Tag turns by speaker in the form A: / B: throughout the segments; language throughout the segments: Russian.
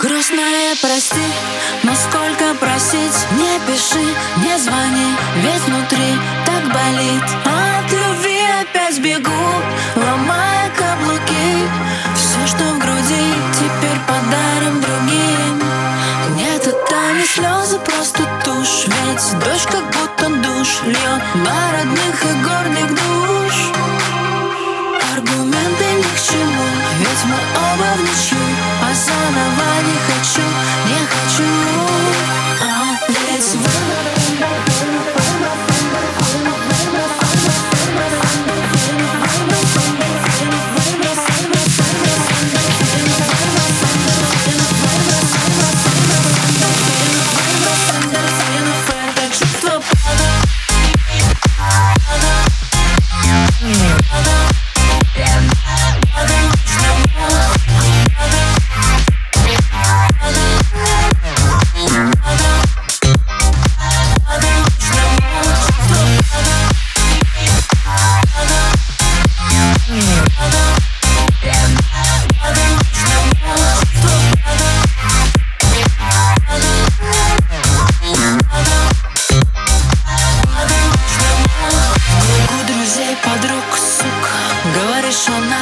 A: Грустная, прости, но сколько просить? Не пиши, не звони, ведь внутри так болит. От любви опять бегу, ломая каблуки. Все, что в груди, теперь подарим другим. Нет, это не слезы, просто тушь. Ведь дождь как будто душ льет на родных и гордых душ. Аргументы ни к чему, ведь мы оба в ничью заново не хочу,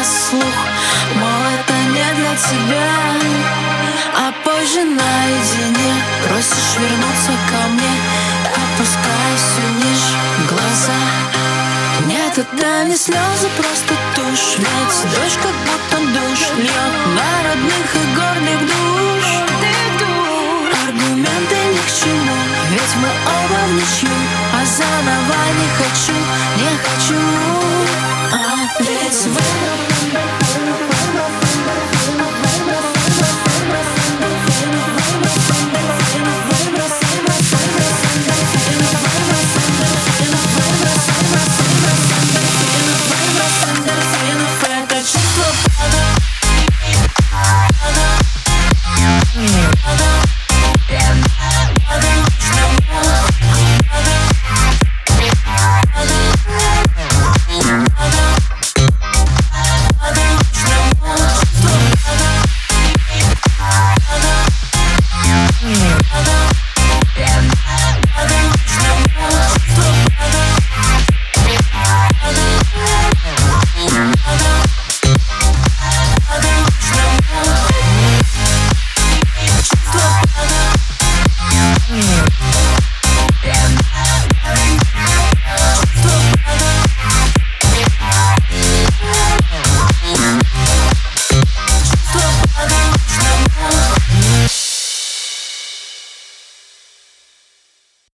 A: на слух Мол, это не для тебя. А позже наедине Просишь вернуться ко мне. Опускайся ниже глаза. Нет, это не слезы, просто тушь. Ведь дождь как будто душ. Льет на родных и горных душ Аргументы ни к чему. Ведь мы оба в ничью. А заново не хочу, не хочу.